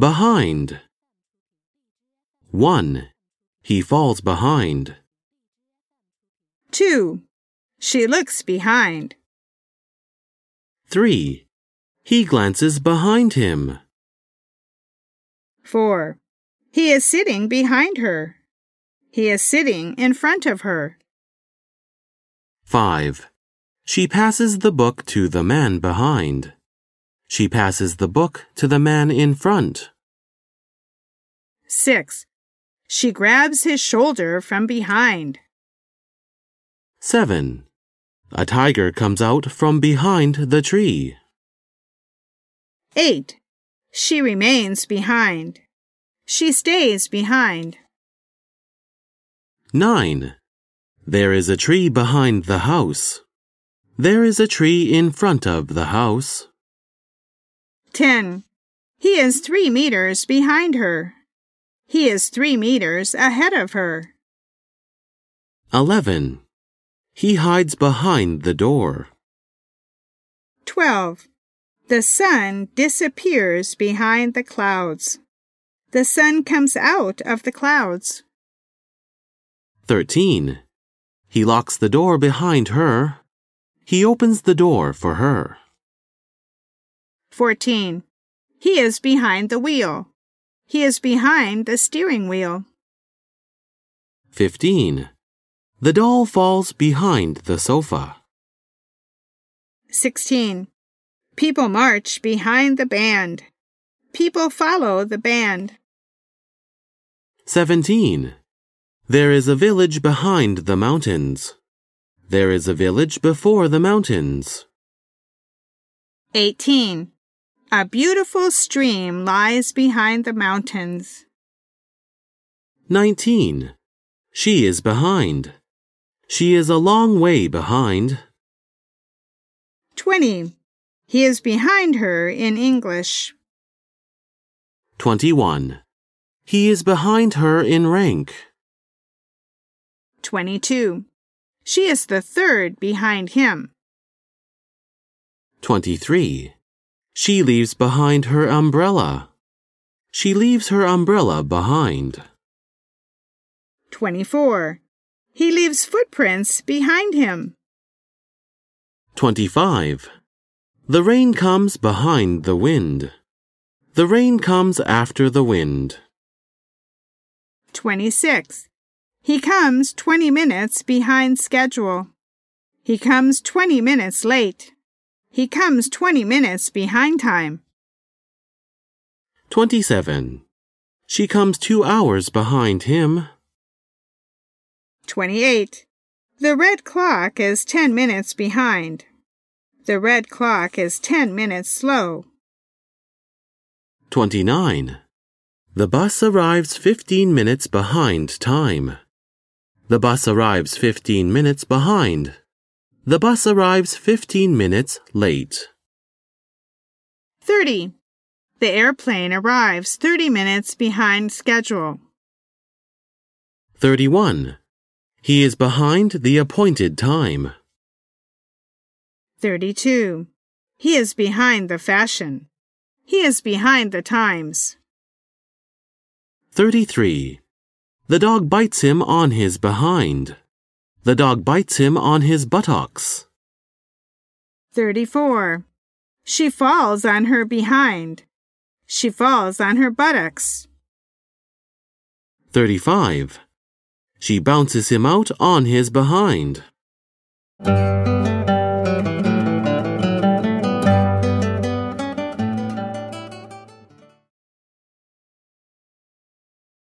Behind. 1. He falls behind. 2. She looks behind. 3. He glances behind him. 4. He is sitting behind her. He is sitting in front of her. 5. She passes the book to the man behind. She passes the book to the man in front. 6. She grabs his shoulder from behind. 7. A tiger comes out from behind the tree. 8. She remains behind. She stays behind. 9. There is a tree behind the house. There is a tree in front of the house. 10. He is three meters behind her. He is three meters ahead of her. 11. He hides behind the door. 12. The sun disappears behind the clouds. The sun comes out of the clouds. 13. He locks the door behind her. He opens the door for her. 14. He is behind the wheel. He is behind the steering wheel. 15. The doll falls behind the sofa. 16. People march behind the band. People follow the band. 17. There is a village behind the mountains. There is a village before the mountains. 18. A beautiful stream lies behind the mountains. 19. She is behind. She is a long way behind. 20. He is behind her in English. 21. He is behind her in rank. 22. She is the third behind him. 23. She leaves behind her umbrella. She leaves her umbrella behind. 24. He leaves footprints behind him. 25. The rain comes behind the wind. The rain comes after the wind. 26. He comes 20 minutes behind schedule. He comes 20 minutes late. He comes 20 minutes behind time. 27. She comes two hours behind him. 28. The red clock is 10 minutes behind. The red clock is 10 minutes slow. 29. The bus arrives 15 minutes behind time. The bus arrives 15 minutes behind. The bus arrives 15 minutes late. 30. The airplane arrives 30 minutes behind schedule. 31. He is behind the appointed time. 32. He is behind the fashion. He is behind the times. 33. The dog bites him on his behind. The dog bites him on his buttocks. 34. She falls on her behind. She falls on her buttocks. 35. She bounces him out on his behind.